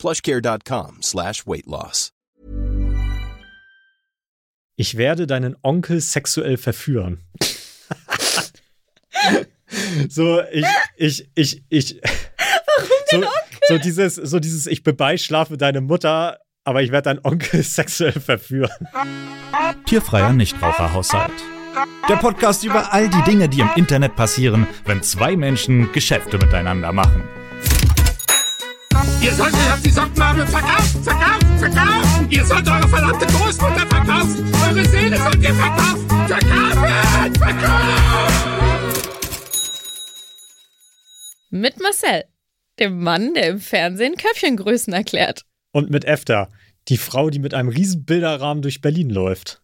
plushcare.com slash weight loss. Ich werde deinen Onkel sexuell verführen. so, ich, ich, ich, ich. Warum so, den Onkel? So dieses, so dieses, ich bebeischlafe deine Mutter, aber ich werde deinen Onkel sexuell verführen. Tierfreier Nichtraucherhaushalt. Der Podcast über all die Dinge, die im Internet passieren, wenn zwei Menschen Geschäfte miteinander machen. Ihr solltet auf die Sockennadel verkaufen, verkaufen, verkaufen. Ihr sollt eure verdammte Großmutter verkaufen. Eure Seele sollt ihr verkaufen. Verkaufen, verkaufen. Mit Marcel, dem Mann, der im Fernsehen Köpfchengrößen erklärt. Und mit Efter, die Frau, die mit einem riesen Bilderrahmen durch Berlin läuft.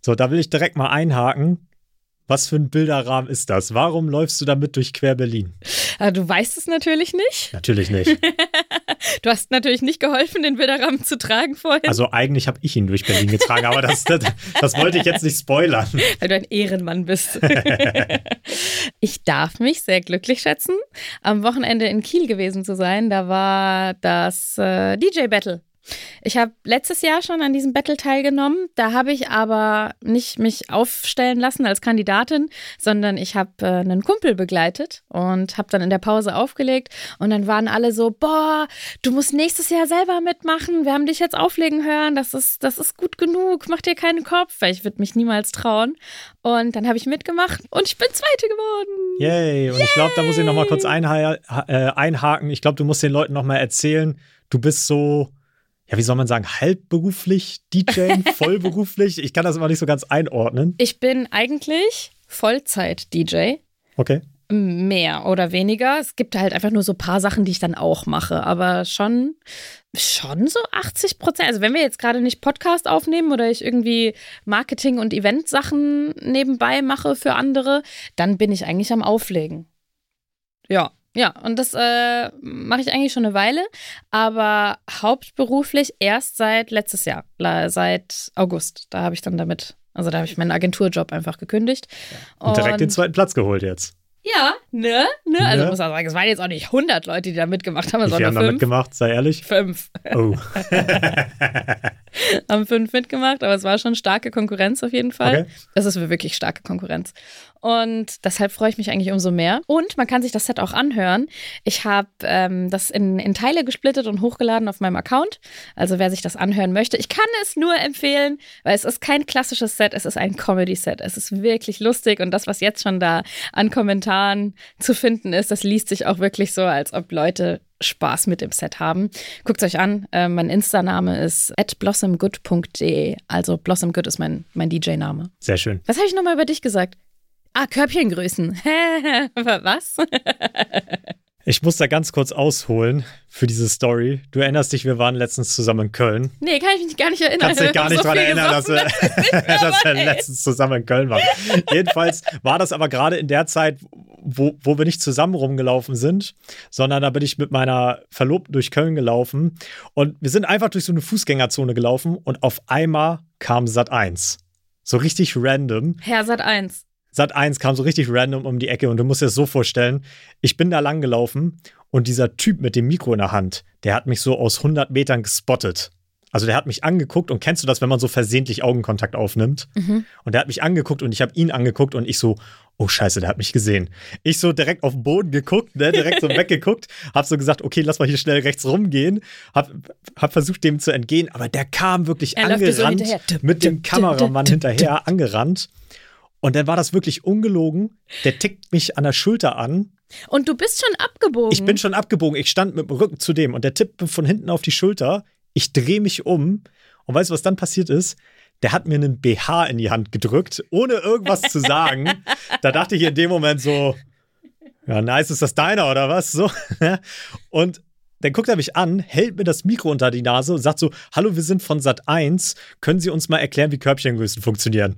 So, da will ich direkt mal einhaken. Was für ein Bilderrahmen ist das? Warum läufst du damit durch quer Berlin? Aber du weißt es natürlich nicht. Natürlich nicht. Du hast natürlich nicht geholfen, den Bilderrahmen zu tragen vorhin. Also eigentlich habe ich ihn durch Berlin getragen, aber das, das, das wollte ich jetzt nicht spoilern. weil du ein Ehrenmann bist. ich darf mich sehr glücklich schätzen, am Wochenende in Kiel gewesen zu sein. Da war das äh, DJ-Battle. Ich habe letztes Jahr schon an diesem Battle teilgenommen. Da habe ich aber nicht mich aufstellen lassen als Kandidatin, sondern ich habe äh, einen Kumpel begleitet und habe dann in der Pause aufgelegt. Und dann waren alle so: Boah, du musst nächstes Jahr selber mitmachen. Wir haben dich jetzt auflegen hören. Das ist, das ist gut genug. Mach dir keinen Kopf, weil ich würde mich niemals trauen. Und dann habe ich mitgemacht und ich bin Zweite geworden. Yay! Und ich glaube, da muss ich noch mal kurz einha äh, einhaken. Ich glaube, du musst den Leuten noch mal erzählen, du bist so ja, wie soll man sagen, halbberuflich DJ, vollberuflich? Ich kann das immer nicht so ganz einordnen. Ich bin eigentlich Vollzeit-DJ. Okay. Mehr oder weniger. Es gibt halt einfach nur so ein paar Sachen, die ich dann auch mache. Aber schon, schon so 80 Prozent. Also wenn wir jetzt gerade nicht Podcast aufnehmen oder ich irgendwie Marketing- und Event-Sachen nebenbei mache für andere, dann bin ich eigentlich am Auflegen. Ja. Ja, und das äh, mache ich eigentlich schon eine Weile, aber hauptberuflich erst seit letztes Jahr, seit August. Da habe ich dann damit, also da habe ich meinen Agenturjob einfach gekündigt. Und direkt den zweiten Platz geholt jetzt. Ja, ne? ne? Also Ne? muss man sagen, es waren jetzt auch nicht 100 Leute, die da mitgemacht haben, sondern haben da mitgemacht, sei ehrlich? Fünf Oh. haben fünf mitgemacht, aber es war schon starke Konkurrenz auf jeden Fall. Okay. Das ist wirklich starke Konkurrenz. Und deshalb freue ich mich eigentlich umso mehr. Und man kann sich das Set auch anhören. Ich habe ähm, das in, in Teile gesplittet und hochgeladen auf meinem Account. Also wer sich das anhören möchte, ich kann es nur empfehlen, weil es ist kein klassisches Set, es ist ein Comedy-Set. Es ist wirklich lustig und das, was jetzt schon da an Kommentaren zu finden ist, das liest sich auch wirklich so, als ob Leute Spaß mit dem Set haben. Guckt euch an. Äh, mein Insta-Name ist blossomgood.de. Also Blossomgood ist mein, mein DJ-Name. Sehr schön. Was habe ich nochmal über dich gesagt? Ah, Körbchengrößen. Was? Ich muss da ganz kurz ausholen für diese Story. Du erinnerst dich, wir waren letztens zusammen in Köln. Nee, kann ich mich gar nicht erinnern. Kannst dich Ich gar nicht so viel erinnern, dass wir, dass wir letztens zusammen in Köln waren. Jedenfalls war das aber gerade in der Zeit, wo, wo wir nicht zusammen rumgelaufen sind, sondern da bin ich mit meiner Verlobten durch Köln gelaufen und wir sind einfach durch so eine Fußgängerzone gelaufen und auf einmal kam Sat 1. So richtig random. Herr Sat 1. Sat 1 kam so richtig random um die Ecke und du musst dir das so vorstellen, ich bin da lang gelaufen und dieser Typ mit dem Mikro in der Hand, der hat mich so aus 100 Metern gespottet. Also der hat mich angeguckt und kennst du das, wenn man so versehentlich Augenkontakt aufnimmt? Und der hat mich angeguckt und ich habe ihn angeguckt und ich so, oh scheiße, der hat mich gesehen. Ich so direkt auf den Boden geguckt, ne, direkt so weggeguckt, hab so gesagt, okay, lass mal hier schnell rechts rumgehen, hab, hab versucht dem zu entgehen, aber der kam wirklich Er so angerannt, hinterher. mit dem Kameramann hinterher angerannt. Und dann war das wirklich ungelogen. Der tickt mich an der Schulter an. Und du bist schon abgebogen. Ich bin schon abgebogen. Ich stand mit dem Rücken zu dem und der tippt mir von hinten auf die Schulter. Ich drehe mich um. Und weißt du, was dann passiert ist? Der hat mir einen BH in die Hand gedrückt, ohne irgendwas zu sagen. da dachte ich in dem Moment so, ja, nice, ist das deiner oder was? So. Und dann guckt er mich an, hält mir das Mikro unter die Nase und sagt so: Hallo, wir sind von Sat 1. Können Sie uns mal erklären, wie Körbchengrößen funktionieren?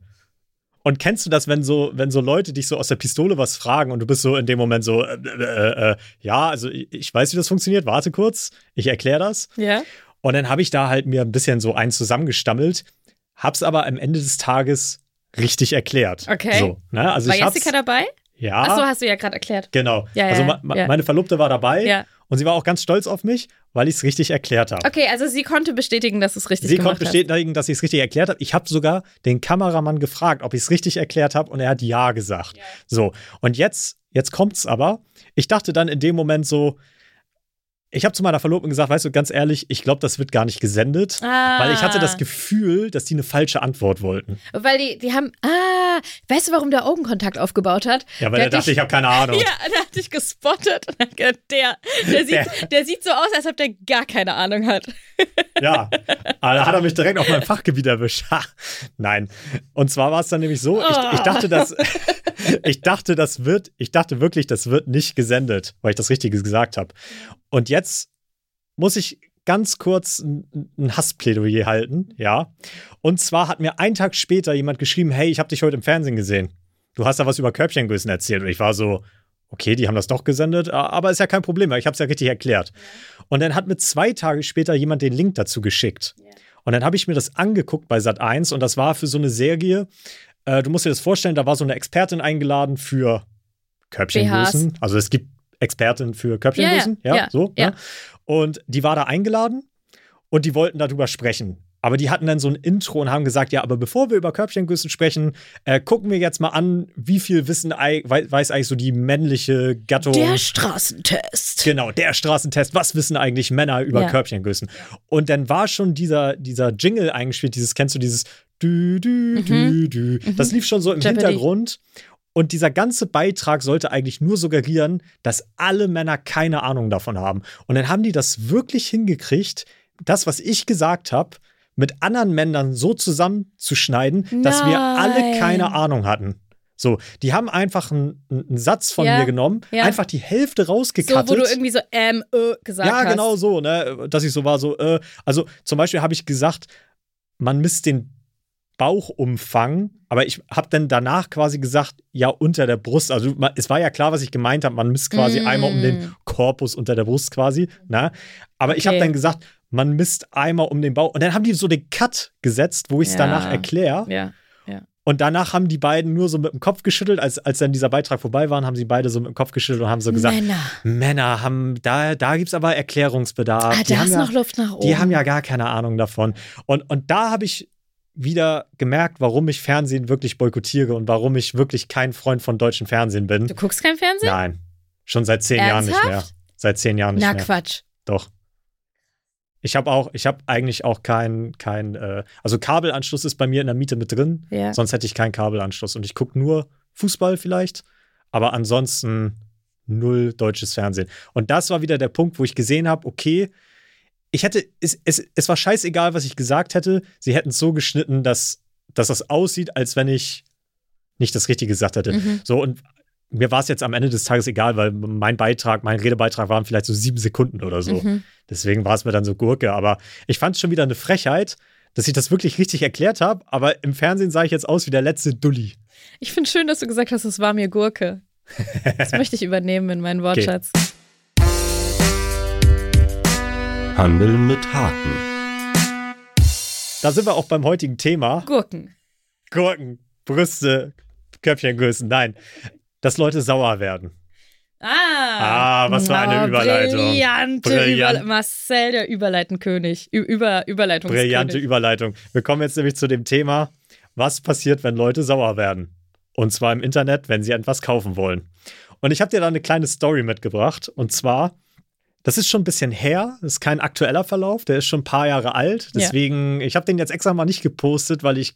Und kennst du das, wenn so, wenn so Leute dich so aus der Pistole was fragen und du bist so in dem Moment so, äh, äh, äh, ja, also ich weiß, wie das funktioniert, warte kurz, ich erkläre das. Ja. Und dann habe ich da halt mir ein bisschen so eins zusammengestammelt, hab's aber am Ende des Tages richtig erklärt. Okay. So, ne? also War Jessica dabei? Ja. Achso, hast du ja gerade erklärt. Genau. Ja, ja, also ma ma ja. meine Verlobte war dabei Ja. und sie war auch ganz stolz auf mich, weil ich es richtig erklärt habe. Okay, also sie konnte bestätigen, dass es richtig Sie gemacht konnte bestätigen, dass ich es richtig erklärt habe. Ich habe sogar den Kameramann gefragt, ob ich es richtig erklärt habe und er hat ja gesagt. So, und jetzt, jetzt kommt's aber. Ich dachte dann in dem Moment so, ich habe zu meiner Verlobten gesagt, weißt du, ganz ehrlich, ich glaube, das wird gar nicht gesendet, Ah. weil ich hatte das Gefühl, dass die eine falsche Antwort wollten. Weil die, die haben, ah, weißt du, warum der Augenkontakt aufgebaut hat? Ja, weil Der er dachte, dich- ich habe keine Ahnung. Ja, der hat dich gespottet. Und hat gedacht, Der, der, sieht, der sieht so aus, als ob der gar keine Ahnung hat. Ja, aber da hat er mich direkt auf meinem Fachgebiet erwischt. Nein. Und zwar war es dann nämlich so, ich, ich dachte, das, ich dachte, das wird, ich dachte wirklich, das wird nicht gesendet, weil ich das Richtige gesagt habe. Und jetzt muss ich ganz kurz ein, ein Hassplädoyer halten, ja. Und zwar hat mir einen Tag später jemand geschrieben, hey, ich habe dich heute im Fernsehen gesehen. Du hast da was über Körbchengrößen erzählt. Und ich war so, okay, die haben das doch gesendet, aber ist ja kein Problem, weil ich habe es ja richtig erklärt. Und dann hat mir zwei Tage später jemand den Link dazu geschickt. Und dann habe ich mir das angeguckt bei Sat1 und das war für so eine Serie. Äh, du musst dir das vorstellen, da war so eine Expertin eingeladen für Körbchengrößen. Also es gibt Expertin für Körbchengrößen, Ja, ja, ja, so. ja. Ne? Und die war da eingeladen und die wollten darüber sprechen. Aber die hatten dann so ein Intro und haben gesagt, ja, aber bevor wir über Körbchengrößen sprechen, äh, gucken wir jetzt mal an, wie viel Wissen ei- wei- weiß eigentlich so die männliche Gattung. Der Straßentest. Genau, der Straßentest. Was wissen eigentlich Männer über Ja. Körbchengrößen? Und dann war schon dieser, dieser Jingle eingespielt, dieses, kennst du dieses Dü, Dü, Dü, Dü. Das lief schon so im. Jeopardy. Hintergrund. Und dieser ganze Beitrag sollte eigentlich nur suggerieren, dass alle Männer keine Ahnung davon haben. Und dann haben die das wirklich hingekriegt, das, was ich gesagt habe, mit anderen Männern so zusammenzuschneiden, dass wir alle Nein. keine Ahnung hatten. So, die haben einfach einen, einen Satz von Ja, mir genommen, ja. einfach die Hälfte So, rausgekattet. wo du irgendwie so ähm, äh gesagt Ja, hast. genau so, ne? Dass ich so war, so, äh, also zum Beispiel habe ich gesagt, man misst den Bauchumfang, aber ich habe dann danach quasi gesagt, ja, unter der Brust. Also es war ja klar, was ich gemeint habe. Man misst quasi Mm. einmal um den Korpus unter der Brust quasi. Ne? Aber ich habe Okay. dann gesagt, man misst einmal um den Bauch. Und dann haben die so den Cut gesetzt, wo ich es Ja. danach erkläre. Ja. Und danach haben die beiden nur so mit dem Kopf geschüttelt. Als, als dann dieser Beitrag vorbei war, haben sie beide so mit dem Kopf geschüttelt und haben so gesagt, Männer. Männer haben, da, da gibt es aber Erklärungsbedarf. Ah, da ist ja, noch Luft nach oben. Die haben ja gar keine Ahnung davon. Und, und da habe ich wieder gemerkt, warum ich Fernsehen wirklich boykottiere und warum ich wirklich kein Freund von deutschem Fernsehen bin. Du guckst kein Fernsehen? Nein, schon seit zehn Jahren nicht mehr. Ernsthaft? Seit zehn Jahren nicht Na mehr. Quatsch. Doch. Ich habe auch, ich habe eigentlich auch kein, kein, äh, also Kabelanschluss ist bei mir in der Miete mit drin. Ja. Sonst hätte ich keinen Kabelanschluss. Und ich gucke nur Fußball vielleicht, aber ansonsten null deutsches Fernsehen. Und das war wieder der Punkt, wo ich gesehen habe, okay, ich hätte, es, es, es war scheißegal, was ich gesagt hätte. Sie hätten es so geschnitten, dass, dass das aussieht, als wenn ich nicht das Richtige gesagt hätte. Mhm. So, und mir war es jetzt am Ende des Tages egal, weil mein Beitrag, mein Redebeitrag waren vielleicht so sieben Sekunden oder so. Mhm. Deswegen war es mir dann so Gurke. Aber ich fand es schon wieder eine Frechheit, dass ich das wirklich richtig erklärt habe. Aber im Fernsehen sah ich jetzt aus wie der letzte Dulli. Ich finde schön, dass du gesagt hast, es war mir Gurke. Das möchte ich übernehmen in meinen Wortschatz. Handeln mit Haken. Da sind wir auch beim heutigen Thema. Gurken. Gurken, Brüste, Köpfchengrößen. Nein, dass Leute sauer werden. Ah. Ah, was für eine Oh, Überleitung. Brillante Brillant. Überleitung. Marcel, der Überleitenkönig. Über Überleitungskönig. Brillante Überleitung. Wir kommen jetzt nämlich zu dem Thema, was passiert, wenn Leute sauer werden. Und zwar im Internet, wenn sie etwas kaufen wollen. Und ich habe dir da eine kleine Story mitgebracht. Und zwar, das ist schon ein bisschen her. Das ist kein aktueller Verlauf. Der ist schon ein paar Jahre alt. Ja. Deswegen, ich habe den jetzt extra mal nicht gepostet, weil ich.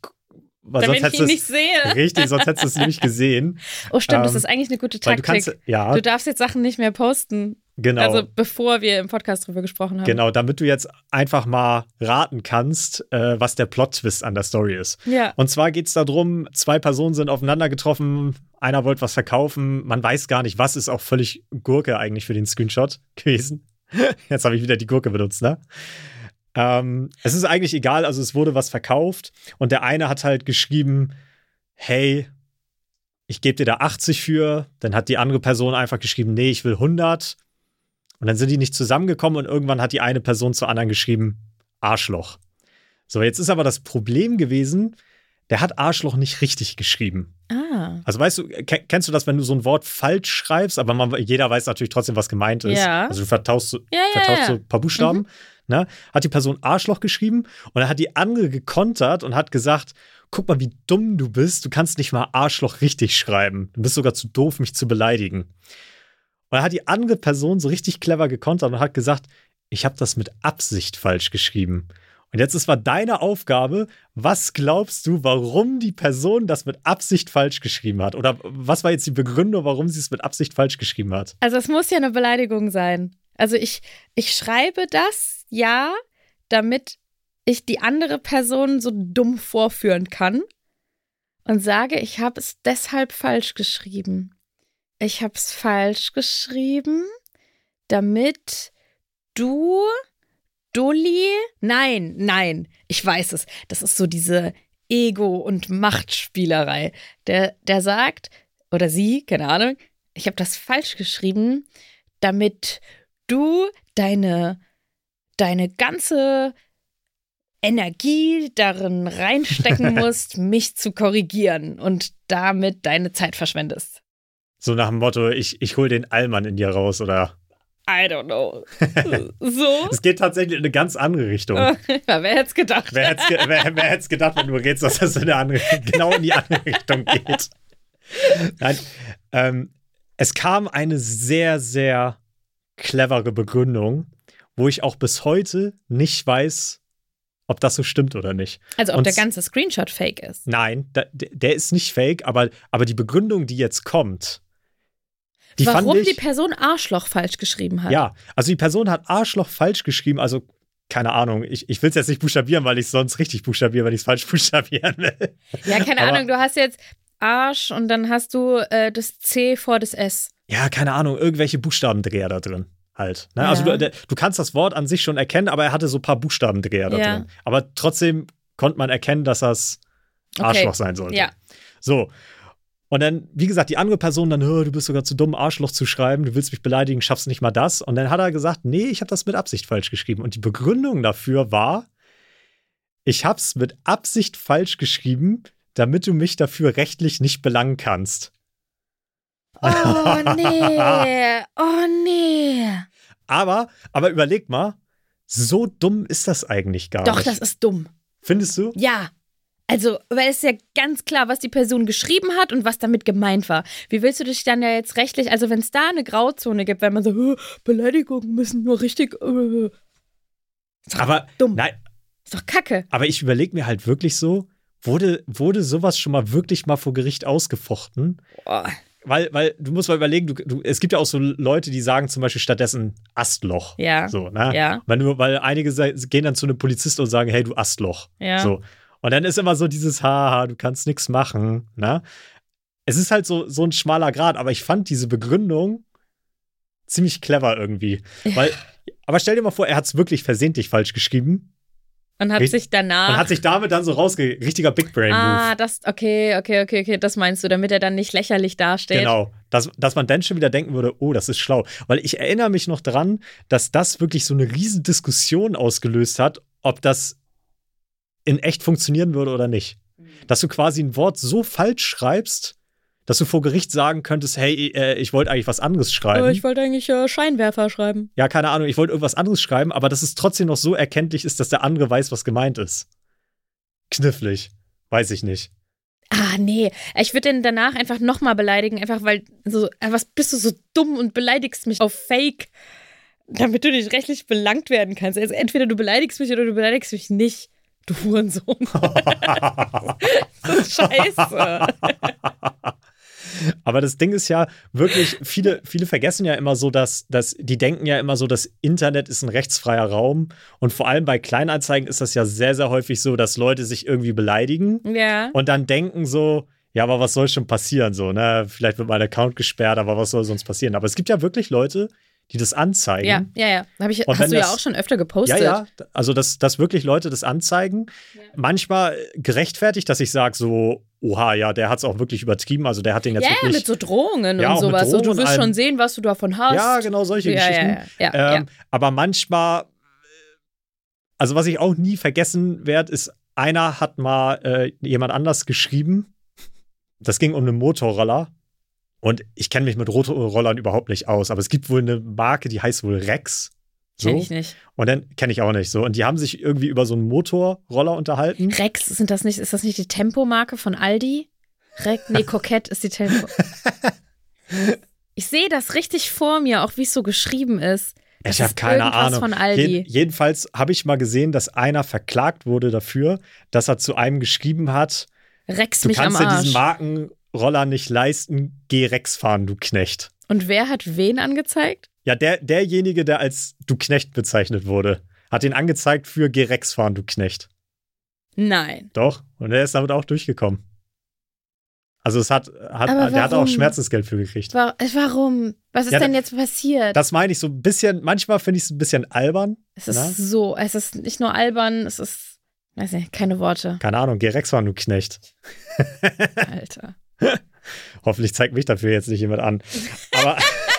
Weil Damit sonst ich ihn nicht sehe. Richtig, sonst hättest du es nämlich gesehen. Oh, stimmt, das Ähm, ist eigentlich eine gute Weil du Taktik. kannst. Ja, Du darfst jetzt Sachen nicht mehr posten. Genau. Also bevor wir im Podcast drüber gesprochen haben. Genau, damit du jetzt einfach mal raten kannst, äh, was der Plot-Twist an der Story ist. Ja. Und zwar geht es darum, zwei Personen sind aufeinander getroffen, einer wollte was verkaufen, man weiß gar nicht, was ist auch völlig Gurke eigentlich für den Screenshot gewesen. Jetzt habe ich wieder die Gurke benutzt, ne? Ähm, es ist eigentlich egal, also es wurde was verkauft und der eine hat halt geschrieben, hey, ich gebe dir da 80 für. Dann hat die andere Person einfach geschrieben, nee, ich will 100. Und dann sind die nicht zusammengekommen und irgendwann hat die eine Person zur anderen geschrieben, Arschloch. So, jetzt ist aber das Problem gewesen, der hat Arschloch nicht richtig geschrieben. Ah. Also weißt du, kennst du das, wenn du so ein Wort falsch schreibst, aber man, jeder weiß natürlich trotzdem, was gemeint ist. Ja. Also du vertauschst, so- Ja, ja. so ein paar Buchstaben. Mhm. Ne? Hat die Person Arschloch geschrieben und dann hat die andere gekontert und hat gesagt, guck mal, wie dumm du bist. Du kannst nicht mal Arschloch richtig schreiben. Du bist sogar zu doof, mich zu beleidigen. Und hat die andere Person so richtig clever gekontert und hat gesagt, ich habe das mit Absicht falsch geschrieben. Und jetzt ist mal deine Aufgabe, was glaubst du, warum die Person das mit Absicht falsch geschrieben hat? Oder was war jetzt die Begründung, warum sie es mit Absicht falsch geschrieben hat? Also es muss ja eine Beleidigung sein. Also ich, ich schreibe das, ja, damit ich die andere Person so dumm vorführen kann und sage, ich habe es deshalb falsch geschrieben. Ich habe es falsch geschrieben, damit du, Dulli, nein, nein, ich weiß es. Das ist so diese Ego- und Machtspielerei. Der, der sagt, oder sie, keine Ahnung, ich habe das falsch geschrieben, damit du deine, deine ganze Energie darin reinstecken musst, mich zu korrigieren und damit deine Zeit verschwendest. So nach dem Motto, ich, ich hol den Allmann in dir raus oder. I don't know. So? Es geht tatsächlich in eine ganz andere Richtung. ja, wer hätte es gedacht? Wer hätte ge wer, wer hätt's gedacht, wenn du redest, dass das in andere, genau in die andere Richtung geht? Nein, ähm, es kam eine sehr, sehr clevere Begründung, wo ich auch bis heute nicht weiß, ob das so stimmt oder nicht. Also ob Und der ganze Screenshot fake ist. Nein, da, der der ist nicht fake, aber, aber die Begründung, die jetzt kommt, die Warum ich. die Person Arschloch falsch geschrieben hat. Ja, also die Person hat Arschloch falsch geschrieben, also keine Ahnung, ich, ich will es jetzt nicht buchstabieren, weil ich es sonst richtig buchstabiere, wenn ich es falsch buchstabieren will. Ja, keine Aber- Ahnung, du hast jetzt Arsch und dann hast du äh, das C vor das S. Ja, keine Ahnung, irgendwelche Buchstabendreher da drin halt. Ne? Ja. Also du, du kannst das Wort an sich schon erkennen, aber er hatte so ein paar Buchstabendreher da Ja. drin. Aber trotzdem konnte man erkennen, dass das Okay. Arschloch sein sollte. Ja. So. Und dann, wie gesagt, die andere Person dann, "Hö, du bist sogar zu dumm, Arschloch zu schreiben, du willst mich beleidigen, schaffst nicht mal das. Und dann hat er gesagt, nee, ich habe das mit Absicht falsch geschrieben. Und die Begründung dafür war, ich habe es mit Absicht falsch geschrieben, damit du mich dafür rechtlich nicht belangen kannst. Oh nee, oh nee. Aber, aber überleg mal, so dumm ist das eigentlich gar Doch, nicht. das ist dumm. Findest du? Ja. Also, weil es ist ja ganz klar, was die Person geschrieben hat und was damit gemeint war. Wie willst du dich dann ja jetzt rechtlich, also wenn es da eine Grauzone gibt, wenn man so, "Hö, Beleidigungen müssen nur richtig, äh, Aber, dumm. nein, ist doch kacke. aber ich überlege mir halt wirklich so, wurde, wurde sowas schon mal wirklich mal vor Gericht ausgefochten? Boah. Weil, weil du musst mal überlegen, du, du, es gibt ja auch so Leute, die sagen zum Beispiel stattdessen Astloch. Ja. So, ne? Ja. Weil, weil einige gehen dann zu einem Polizisten und sagen, hey, du Astloch. Ja. So. Und dann ist immer so dieses, haha, du kannst nichts machen. Ne? Es ist halt so, so ein schmaler Grad, aber ich fand diese Begründung ziemlich clever irgendwie. Weil, aber stell dir mal vor, er hat es wirklich versehentlich falsch geschrieben Und hat sich danach. und hat sich damit dann so rausge... Richtiger Big Brain Move. ah, das, okay, okay, okay, okay, das meinst du, damit er dann nicht lächerlich dasteht. Genau, dass, dass man dann schon wieder denken würde, oh, das ist schlau. Weil ich erinnere mich noch dran, dass das wirklich so eine riesen Diskussion ausgelöst hat, ob das in echt funktionieren würde oder nicht. Dass du quasi ein Wort so falsch schreibst, dass du vor Gericht sagen könntest, hey, äh, ich wollte eigentlich was anderes schreiben. Aber ich wollte eigentlich äh, Scheinwerfer schreiben. ja, keine Ahnung, ich wollte irgendwas anderes schreiben, aber dass es trotzdem noch so erkenntlich ist, dass der andere weiß, was gemeint ist. Knifflig. Weiß ich nicht. Ah, nee. Ich würde den danach einfach nochmal beleidigen, einfach weil so, äh, was bist du so dumm und beleidigst mich auf Fake, damit du nicht rechtlich belangt werden kannst. Also entweder du beleidigst mich oder du beleidigst mich nicht. Du Hurensohn. das ist scheiße. Aber das Ding ist ja wirklich, viele, viele vergessen ja immer so, dass, dass die denken ja immer so, das Internet ist ein rechtsfreier Raum. Und vor allem bei Kleinanzeigen ist das ja sehr, sehr häufig so, dass Leute sich irgendwie beleidigen Ja. und dann denken so, ja, aber was soll schon passieren? So, ne? Vielleicht wird mein Account gesperrt, aber was soll sonst passieren? Aber es gibt ja wirklich Leute, die das anzeigen. Ja, ja, ja. Hab ich, Und hast du ja das- auch schon öfter gepostet. Ja, ja, also dass, dass wirklich Leute das anzeigen. Manchmal gerechtfertigt, dass ich sage so, oha, ja, der hat es auch wirklich übertrieben, also der hat den jetzt Ja, ja, wirklich... mit so Drohungen Ja, und sowas. so, du Drohungen wirst schon sehen, was du davon hast. Ja, genau solche Ja, Geschichten. ja, ja, ja, ähm, Aber manchmal, äh, also was ich auch nie vergessen werde, ist, einer hat mal äh, jemand anders geschrieben. Das ging um einen Motorroller. Und ich kenne mich mit Motorrollern überhaupt nicht aus, aber es gibt wohl eine Marke, die heißt wohl Rex. So. Kenn ich nicht. Und dann kenne ich auch nicht so. Und die haben sich irgendwie über so einen Motorroller unterhalten. Rex, sind das nicht, ist das nicht die Tempomarke von Aldi? Rex, nee, Kokett ist die Tempo. Ich sehe das richtig vor mir, auch wie es so geschrieben ist. Das Ich habe keine Ahnung. von Aldi. Jeden- jedenfalls habe ich mal gesehen, dass einer verklagt wurde dafür, dass er zu einem geschrieben hat, Rex du mich am kannst dir diesen Arsch. Markenroller nicht leisten, geh Rex fahren, du Knecht. Und wer hat wen angezeigt? Ja, der, derjenige, der als du Knecht bezeichnet wurde, hat ihn angezeigt für geh Rex fahren, du Knecht. Nein. Doch. Und er ist damit auch durchgekommen. Also es hat, hat der hat auch? Schmerzensgeld für gekriegt. Wa- Warum? Was ist Ja, denn jetzt passiert? Das meine ich so ein bisschen, manchmal finde ich es ein bisschen albern. es ist na? so, es ist nicht nur albern, es ist, weiß nicht, keine Worte. Keine Ahnung, geh Rex fahren, du Knecht. Alter. Hoffentlich zeigt mich dafür jetzt nicht jemand an. Aber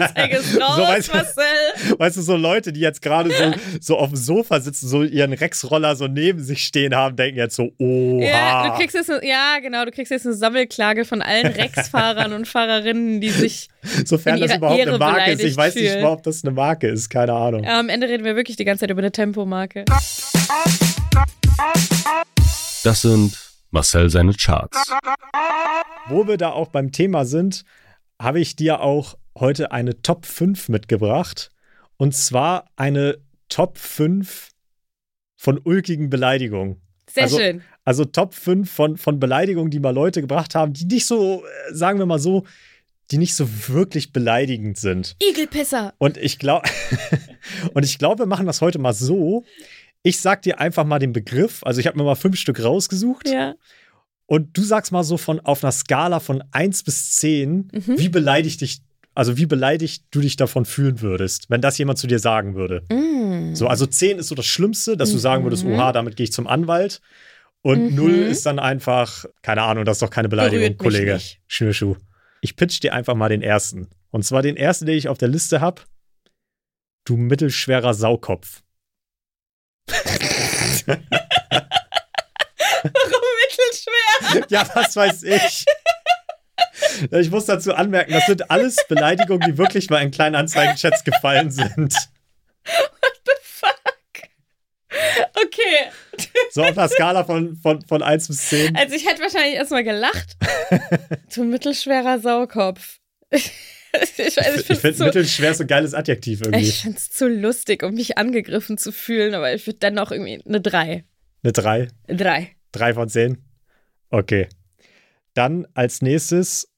Anzeige ist raus, So, weißt du- Marcel. weißt du, so Leute, die jetzt gerade so, so auf dem Sofa sitzen, so ihren Rex-Roller so neben sich stehen haben, denken jetzt so, oha. Ja, du kriegst jetzt, eine- ja, genau, du kriegst jetzt eine Sammelklage von allen Rex-Fahrern und Fahrerinnen, die sich. Sofern in das ihrer überhaupt Ehre eine Marke ist. Ich weiß nicht ob das eine Marke ist, keine Ahnung. Am Ende reden wir wirklich die ganze Zeit über eine Tempomarke. Das sind Marcel seine Charts. Wo wir da auch beim Thema sind, habe ich dir auch heute eine Top 5 mitgebracht. Und zwar eine Top 5 von ulkigen Beleidigungen. Sehr Also- schön. Also Top 5 von, von Beleidigungen, die mal Leute gebracht haben, die nicht so, äh, sagen wir mal so, die nicht so wirklich beleidigend sind. Igelpisser. Und ich glaube, und ich glaube, wir machen das heute mal so. Ich sag dir einfach mal den Begriff. Also ich habe mir mal fünf Stück rausgesucht. Ja. Und du sagst mal so von auf einer Skala von 1 bis 10, Mhm. wie beleidigt dich, also wie beleidigt du dich davon fühlen würdest, wenn das jemand zu dir sagen würde. Mm. So, also 10 ist so das Schlimmste, dass du sagen würdest, Mhm. oha, damit gehe ich zum Anwalt. Und Mhm. 0 ist dann einfach, keine Ahnung, das ist doch keine Beleidigung, Kollege. Schnürschuh. Ich pitch dir einfach mal den ersten. Und zwar den ersten, den ich auf der Liste habe. Du mittelschwerer Saukopf. Warum mittelschwer? Ja, was weiß ich. Ich muss dazu anmerken, das sind alles Beleidigungen, die wirklich mal in kleinen Anzeigenchats gefallen sind. Fuck. Okay. So auf einer Skala von, von, von 1 bis 10. Also ich hätte wahrscheinlich erstmal gelacht. du mittelschwerer Saukopf. Ich weiß, ich Ich finde finde es zu, mittelschwer so ein geiles Adjektiv irgendwie. ich find's zu lustig, um mich angegriffen zu fühlen, aber ich würde dann noch irgendwie eine 3. Eine 3. 3. 3 von 10. Okay. Dann als nächstes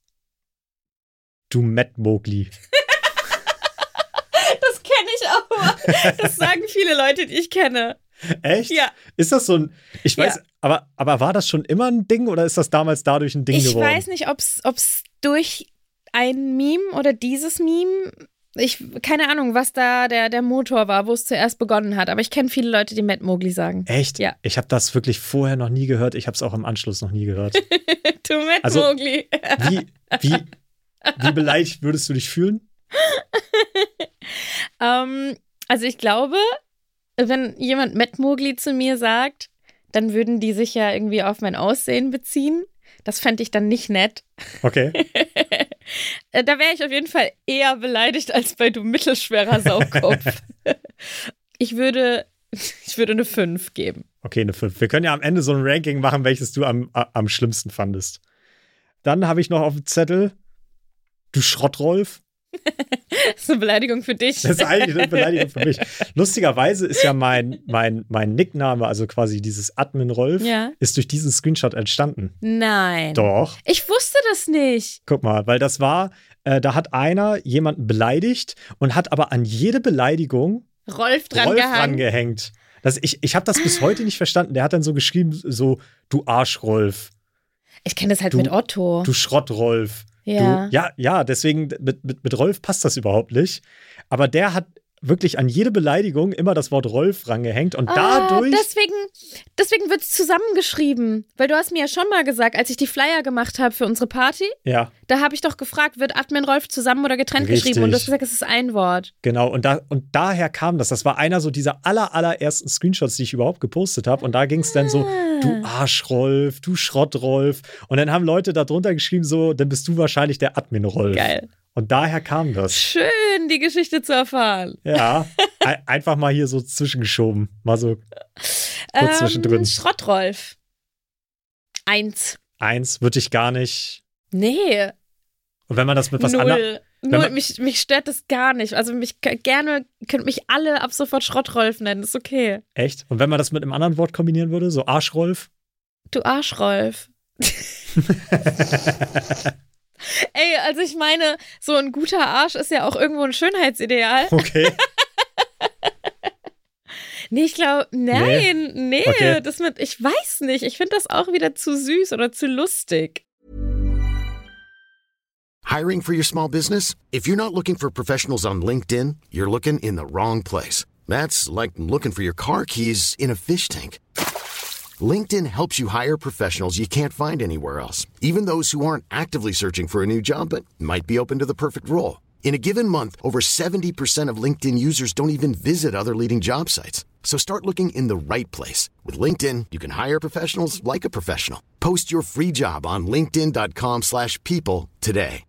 du Matt Mowgli. Das kenne ich auch. Das sagen viele Leute, die ich kenne. Echt? Ja. Ist das so ein. Ich weiß, Ja. aber, aber war das schon immer ein Ding oder ist das damals dadurch ein Ding Ich geworden? weiß nicht, ob es durch ein Meme oder dieses Meme, ich keine Ahnung, was da der, der Motor war, wo es zuerst begonnen hat, aber ich kenne viele Leute, die Matt Mowgli sagen. Echt? Ja. Ich habe das wirklich vorher noch nie gehört. Ich habe es auch im Anschluss noch nie gehört. Du Matt Also- Mowgli. Wie, wie, wie beleidigt würdest du dich fühlen? Ähm, also ich glaube, wenn jemand Matt Mowgli zu mir sagt, dann würden die sich ja irgendwie auf mein Aussehen beziehen. Das fände ich dann nicht nett. Okay. Äh, Da wäre ich auf jeden Fall eher beleidigt als bei du mittelschwerer Saukopf. ich würde, ich würde eine 5 geben. Okay, eine 5. Wir können ja am Ende so ein Ranking machen, welches du am, am schlimmsten fandest. Dann habe ich noch auf dem Zettel, du Schrottrolf. Das ist eine Beleidigung für dich. Das ist eigentlich eine Beleidigung für mich. Lustigerweise ist ja mein, mein, mein Nickname, also quasi dieses Admin Rolf, Ja. ist durch diesen Screenshot entstanden. Nein. Doch. Ich wusste das nicht. Guck mal, weil das war, äh, da hat einer jemanden beleidigt und hat aber an jede Beleidigung Rolf dran Rolf. Das, ich ich habe das bis heute nicht verstanden. Der hat dann so geschrieben, so, du Arschrolf, Ich kenne das halt Du- mit Otto. du Schrottrolf. Ja. Du, ja, ja, deswegen mit, mit, mit Rolf passt das überhaupt nicht. Aber der hat wirklich an jede Beleidigung immer das Wort Rolf rangehängt und dadurch. Ah, deswegen deswegen wird es zusammengeschrieben. Weil du hast mir ja schon mal gesagt, als ich die Flyer gemacht habe für unsere Party, ja, da habe ich doch gefragt, wird Admin Rolf zusammen oder getrennt Richtig. geschrieben? Und du hast gesagt, es ist ein Wort. genau. Und, da, und daher kam das. Das war einer so dieser aller, allerersten Screenshots, die ich überhaupt gepostet habe. Und da ging es dann so, du Arsch-Rolf, du Schrott-Rolf. Und dann haben Leute da drunter geschrieben, so, dann bist du wahrscheinlich der Admin-Rolf. Geil. Und daher kam das. Schön, die Geschichte zu erfahren. Ja, ein- einfach mal hier so zwischengeschoben. Mal so kurz zwischendrin. Ähm, Schrottrolf. Eins. Eins würde ich gar nicht. Nee, Und wenn man das mit was anderem. null. Mich, mich stört das gar nicht. Also mich gerne, könnt mich alle ab sofort Schrottrolf nennen. Ist okay. Echt? Und wenn man das mit einem anderen Wort kombinieren würde, so Arschrolf? Du Arschrolf. Ey, also ich meine, so ein guter Arsch ist ja auch irgendwo ein Schönheitsideal. Okay. Nee, ich glaube, nein, nee, Okay. das mit, ich weiß nicht. Ich finde das auch wieder zu süß oder zu lustig. Hiring for your small business? If you're not looking for professionals on LinkedIn, you're looking in the wrong place. That's like looking for your car keys in a fish tank. LinkedIn helps you hire professionals you can't find anywhere else, even those who aren't actively searching for a new job but might be open to the perfect role. In a given month, over 70% of LinkedIn users don't even visit other leading job sites. So start looking in the right place. With LinkedIn, you can hire professionals like a professional. Post your free job on linkedin.com/people slash people today.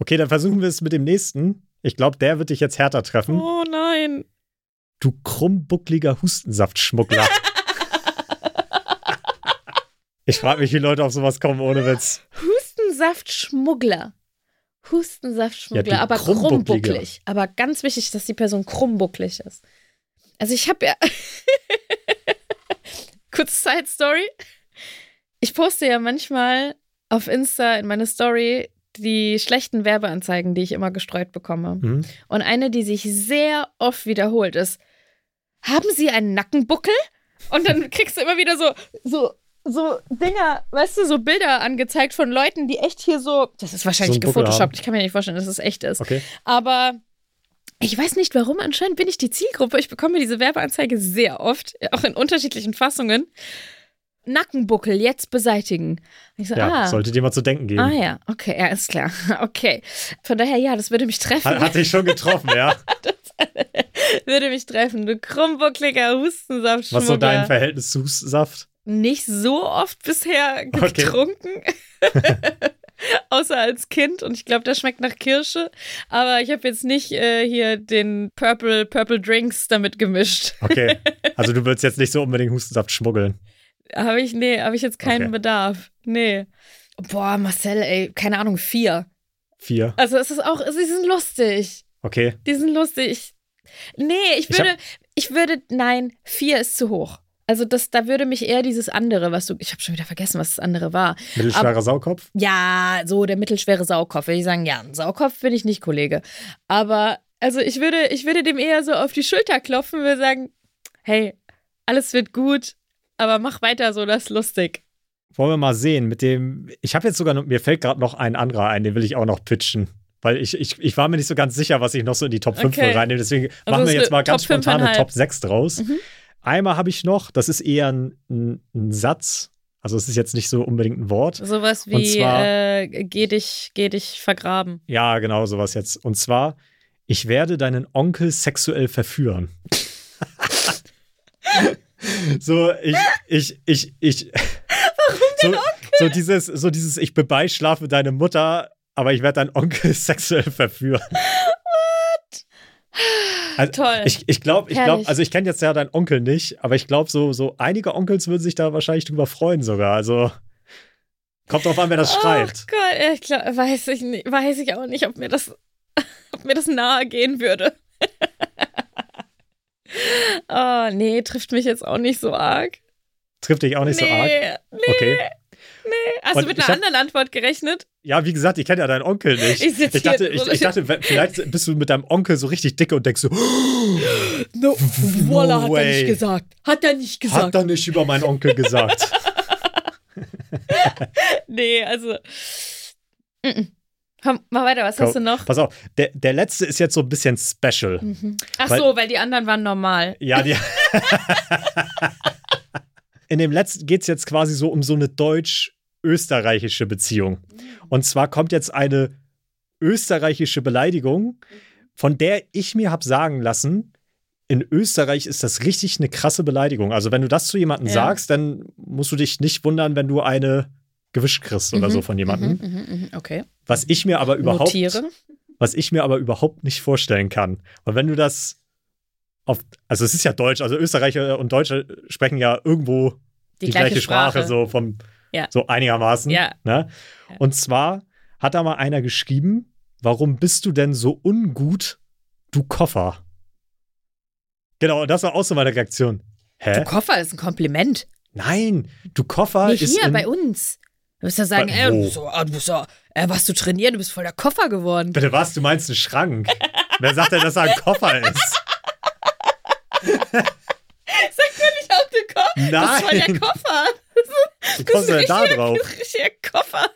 Okay, dann versuchen wir es mit dem nächsten. Ich glaube, der wird dich jetzt härter treffen. Oh nein. Du krummbuckliger Hustensaftschmuggler. ich frage mich, wie Leute auf sowas kommen, ohne Witz. Hustensaftschmuggler. Hustensaftschmuggler, Ja, aber krummbucklig. Aber ganz wichtig, dass die Person krummbucklig ist. Also ich habe ja. Kurz Side Story. Ich poste ja manchmal auf Insta in meine Story die schlechten Werbeanzeigen, die ich immer gestreut bekomme. Mhm. Und eine, die sich sehr oft wiederholt, ist: Haben Sie einen Nackenbuckel? Und dann kriegst du immer wieder so, so, so Dinger, weißt du, so Bilder angezeigt von Leuten, die echt hier so. Das ist wahrscheinlich So gefotoshoppt. Ich kann mir nicht vorstellen, dass es echt ist. Okay. Aber ich weiß nicht warum. Anscheinend bin ich die Zielgruppe. Ich bekomme diese Werbeanzeige sehr oft, auch in unterschiedlichen Fassungen. Nackenbuckel jetzt beseitigen. Ich so, Ja, ah. sollte dir mal zu denken geben. Ah ja, okay, ja, ist klar. Okay. Von daher, ja, das würde mich treffen. Hat, hat dich schon getroffen, ja. würde mich treffen. Du krummbuckliger Hustensaft. Was so dein Verhältnis zu Hustensaft? Nicht so oft bisher Okay. getrunken. Außer als Kind und ich glaube, das schmeckt nach Kirsche. Aber ich habe jetzt nicht äh, hier den Purple, Purple Drinks damit gemischt. Okay. Also du willst jetzt nicht so unbedingt Hustensaft schmuggeln. Habe ich, nee, habe ich jetzt keinen Okay. Bedarf. Nee. Boah, Marcel, ey, keine Ahnung, vier. Vier. Also es ist auch, sie sind lustig. Okay. Die sind lustig. Nee, ich Ich würde, ich, würde, nein, vier ist zu hoch. Also das, da würde mich eher dieses andere, was du, ich habe schon wieder vergessen, was das andere war. Mittelschwerer Saukopf? Ja, so der mittelschwere Saukopf. Würde ich sagen, ja, ein Saukopf bin ich nicht, Kollege. Aber, also ich würde, ich würde dem eher so auf die Schulter klopfen und würde sagen, hey, alles wird gut, aber mach weiter so, das ist lustig. Wollen wir mal sehen mit dem. Ich habe jetzt sogar noch, mir fällt gerade noch ein anderer ein, den will ich auch noch pitchen. Weil ich, ich, ich war mir nicht so ganz sicher, was ich noch so in die Top 5 Okay. reinnehme. Deswegen Also machen wir jetzt mal ganz spontan eine. Top 6 draus. Mhm. Einmal habe ich noch, das ist eher ein, ein, ein Satz. Also es ist jetzt nicht so unbedingt ein Wort. Sowas wie, zwar- äh, geh dich, geh dich vergraben. Ja, genau, sowas jetzt. Und zwar, ich werde deinen Onkel sexuell verführen. so, ich, ich, ich, ich. Warum so, so dieses, so dieses, ich bebeischafe deine Mutter, aber ich werde deinen Onkel sexuell verführen. What? Also, Toll. Ich, ich glaube, ich glaube, Herrlich. also ich kenne jetzt ja deinen Onkel nicht, aber ich glaube, so, so einige Onkels würden sich da wahrscheinlich drüber freuen sogar. Also kommt drauf an, wer das schreibt. Gott, ja, ich glaub, weiß ich nicht, weiß ich auch nicht, ob mir das, ob mir das nahe gehen würde. oh, nee, trifft mich jetzt auch nicht so arg. Trifft dich auch nicht nee, so arg. nee, Okay. nee. Hast Und du mit einer hab- anderen Antwort gerechnet? Ja, wie gesagt, ich kenne ja deinen Onkel nicht. Ich ich, dachte, ich, ich dachte, vielleicht bist du mit deinem Onkel so richtig dicke und denkst so, No, Voila, hat er nicht gesagt. Hat er nicht hat er nicht über meinen Onkel gesagt. nee, also. Mm -mm. Komm, mach weiter, was hast du noch? Pass auf, der, der letzte ist jetzt so ein bisschen special. Mhm. Ach Weil- so, weil die anderen waren normal. Ja, die. In dem letzten geht es jetzt quasi so um so eine deutsch-österreichische Beziehung. Und zwar kommt jetzt eine österreichische Beleidigung, von der ich mir habe sagen lassen, in Österreich ist das richtig eine krasse Beleidigung. Also, wenn du das zu jemandem Ja. sagst, dann musst du dich nicht wundern, wenn du eine gewischt kriegst oder so von jemandem. Mhm, mhm, mhm, okay. Was ich mir aber überhaupt Notiere. was ich mir aber überhaupt nicht vorstellen kann. Weil wenn du das auf, also es ist ja Deutsch, also Österreicher und Deutsche sprechen ja irgendwo die, gleiche, Sprache, so vom, Ja. so einigermaßen. Ja. Ne? Und zwar hat da mal einer geschrieben, warum bist du denn so ungut, du Koffer? Genau, und das war auch so meine Reaktion. Hä? Du Koffer ist ein Kompliment. Nein, du Koffer Nicht ist hier bei uns. Du musst ja sagen, ey, du wo? bist so, ah, du bist ja, äh, was du trainieren, du bist voll der Koffer geworden. Bitte was, du meinst einen Schrank? Wer sagt denn, dass er ein Koffer ist? Sag mir nicht auf den Kopf. Das ist voll der Nein. Koffer. Wie kommst du denn da drauf? Das ist ein Koffer.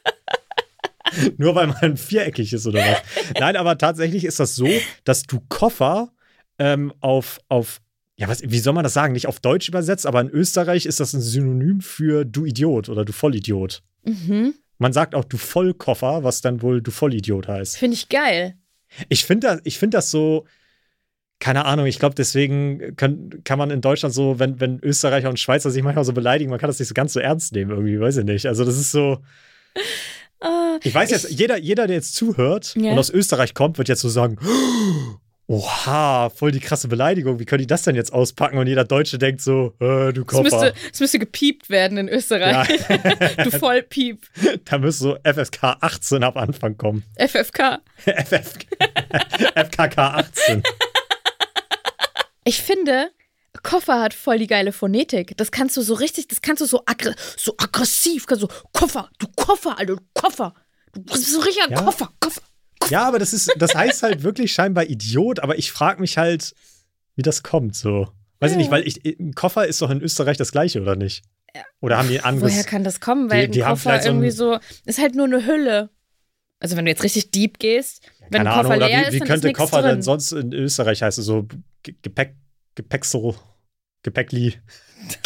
Nur weil man viereckig ist oder was? Nein, aber tatsächlich ist das so, dass du Koffer ähm, auf, auf, ja, was, wie soll man das sagen? Nicht auf Deutsch übersetzt, aber in Österreich ist das ein Synonym für du Idiot oder du Vollidiot. Mhm. Man sagt auch du Vollkoffer, was dann wohl du Vollidiot heißt. Finde ich geil. Ich finde das, ich find das so, keine Ahnung, ich glaube, deswegen kann, kann man in Deutschland so, wenn, wenn Österreicher und Schweizer sich manchmal so beleidigen, man kann das nicht so ganz so ernst nehmen, irgendwie, weiß ich nicht. Also, das ist so. Ah, Ich weiß jetzt, jeder, jeder, der jetzt zuhört Ja. und aus Österreich kommt, wird jetzt so sagen: Oha, voll die krasse Beleidigung, wie können die das denn jetzt auspacken? Und jeder Deutsche denkt so: äh, Du es, müsste, Koffer. es müsste gepiept werden in Österreich. du Vollpiep. Da müsste so FSK 18 ab Anfang kommen. FFK. FF, FKK 18. Ich finde, Koffer hat voll die geile Phonetik. Das kannst du so richtig, das kannst du so, aggr so aggressiv, kannst du Koffer, du Koffer, Alter, du Koffer. Du bist so richtig ein Ja. Koffer, Koffer. Ja, aber das ist, das heißt halt wirklich scheinbar Idiot, aber ich frage mich halt, wie das kommt so. Weiß ich Ja. nicht, weil ich, ein Koffer ist doch in Österreich das gleiche, oder nicht? Oder haben die ein anderes? Woher kann das kommen? Weil Die- die ein Koffer irgendwie so, ist halt nur eine Hülle. Also wenn du jetzt richtig deep gehst, wenn Keine ein Koffer Ahnung, leer wie, ist, wie dann könnte ist Koffer drin. denn sonst in Österreich heißen? So Ge- Gepäck, Gepäcksel, Gepäckli.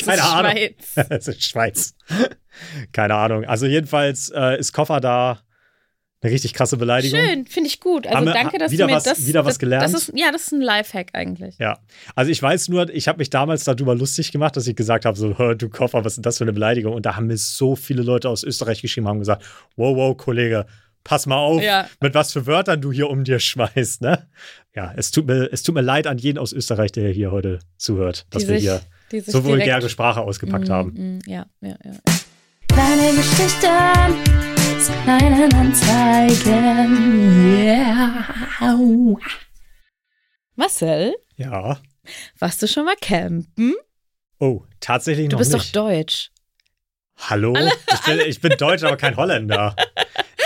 Keine Ahnung. Schweiz. das ist Schweiz. Keine Ahnung. Also jedenfalls äh, ist Koffer da eine richtig krasse Beleidigung. Schön, finde ich gut. Also Haben wir- danke, dass wieder du mir was- das. wieder was gelernt? Das ist, ja, das ist ein Lifehack eigentlich. Ja, also ich weiß nur, ich habe mich damals darüber lustig gemacht, dass ich gesagt habe, so, "Hör, du Koffer, was ist denn das für eine Beleidigung? Und da haben mir so viele Leute aus Österreich geschrieben, haben gesagt, wow, wow, Kollege, pass mal auf, Ja. mit was für Wörtern du hier um dir schmeißt, ne? Ja, es tut mir, es tut mir leid an jeden aus Österreich, der hier heute zuhört, dass Die wir sich- hier so vulgäre Sprache ausgepackt Mm, haben. mm, Ja, ja, ja. Kleine Geschichten aus kleinen Anzeigen. Yeah. Marcel, Ja. warst du schon mal campen? Oh, tatsächlich Du noch bist nicht. doch deutsch. Hallo? ich, bin, ich bin Deutsch, aber kein Holländer.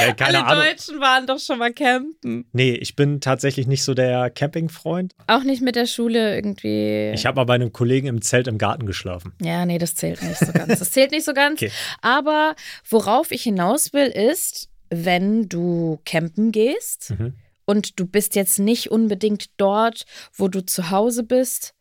Äh, keine Alle Ahnung. Deutschen waren doch schon mal campen. Nee, ich bin tatsächlich nicht so der Campingfreund. Auch nicht mit der Schule irgendwie. Ich habe mal bei einem Kollegen im Zelt im Garten geschlafen. Ja, nee, das zählt nicht so ganz. Das zählt nicht so ganz. Okay. Aber worauf ich hinaus will, ist, wenn du campen gehst Mhm. und du bist jetzt nicht unbedingt dort, wo du zu Hause bist,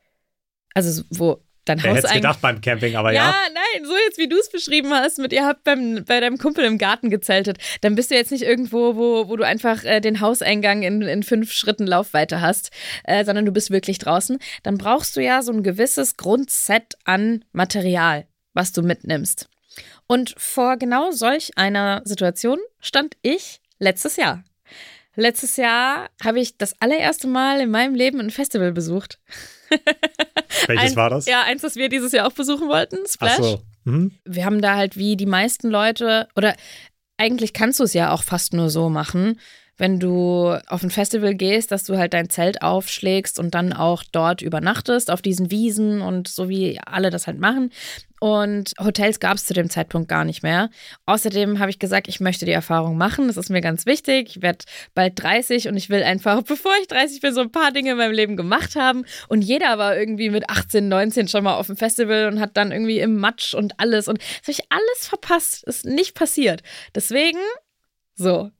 also wo dein Wer hätte gedacht beim Camping, aber ja, ja. nein, so jetzt wie du es beschrieben hast, mit ihr habt beim, bei deinem Kumpel im Garten gezeltet, dann bist du jetzt nicht irgendwo, wo, wo du einfach äh, den Hauseingang in, in fünf Schritten Laufweite hast, äh, sondern du bist wirklich draußen. Dann brauchst du ja so ein gewisses Grundset an Material, was du mitnimmst. Und vor genau solch einer Situation stand ich letztes Jahr. Letztes Jahr habe ich das allererste Mal in meinem Leben ein Festival besucht. Welches Ein- war das? Ja, eins, das wir dieses Jahr auch besuchen wollten, Ach Splash. so. Mhm. Wir haben da halt wie die meisten Leute, oder eigentlich kannst du es ja auch fast nur so machen. Wenn du auf ein Festival gehst, dass du halt dein Zelt aufschlägst und dann auch dort übernachtest, auf diesen Wiesen und so wie alle das halt machen. Und Hotels gab es zu dem Zeitpunkt gar nicht mehr. Außerdem habe ich gesagt, ich möchte die Erfahrung machen. Das ist mir ganz wichtig. Ich werde bald 30 und ich will einfach, bevor ich 30 bin, so ein paar Dinge in meinem Leben gemacht haben. Und jeder war irgendwie mit 18, 19 schon mal auf dem Festival und hat dann irgendwie im Matsch und alles. Und das habe ich alles verpasst. Ist nicht passiert. Deswegen, so,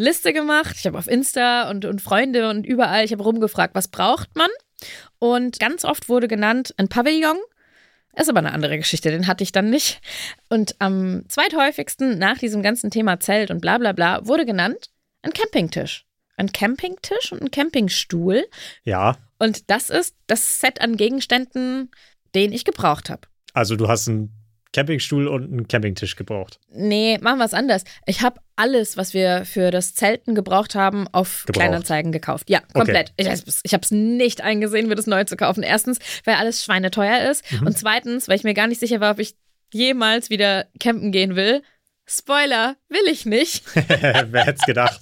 Liste gemacht. Ich habe auf Insta und, und Freunde und überall, ich habe rumgefragt, was braucht man? Und ganz oft wurde genannt ein Pavillon ist aber eine andere Geschichte, den hatte ich dann nicht. Und am zweithäufigsten nach diesem ganzen Thema Zelt und bla bla bla wurde genannt ein Campingtisch. Ein Campingtisch und ein Campingstuhl. Ja. Und das ist das Set an Gegenständen, den ich gebraucht habe. Also du hast einen Campingstuhl und einen Campingtisch gebraucht. Nee, machen wir es anders. Ich habe alles, was wir für das Zelten gebraucht haben, auf Gebraucht. Kleinanzeigen gekauft. Ja, komplett. Ich, ich habe es nicht eingesehen, mir das neu zu kaufen. Erstens, weil alles schweineteuer ist. Und zweitens, weil ich mir gar nicht sicher war, ob ich jemals wieder campen gehen will. Spoiler, will ich nicht. Wer hätte es gedacht?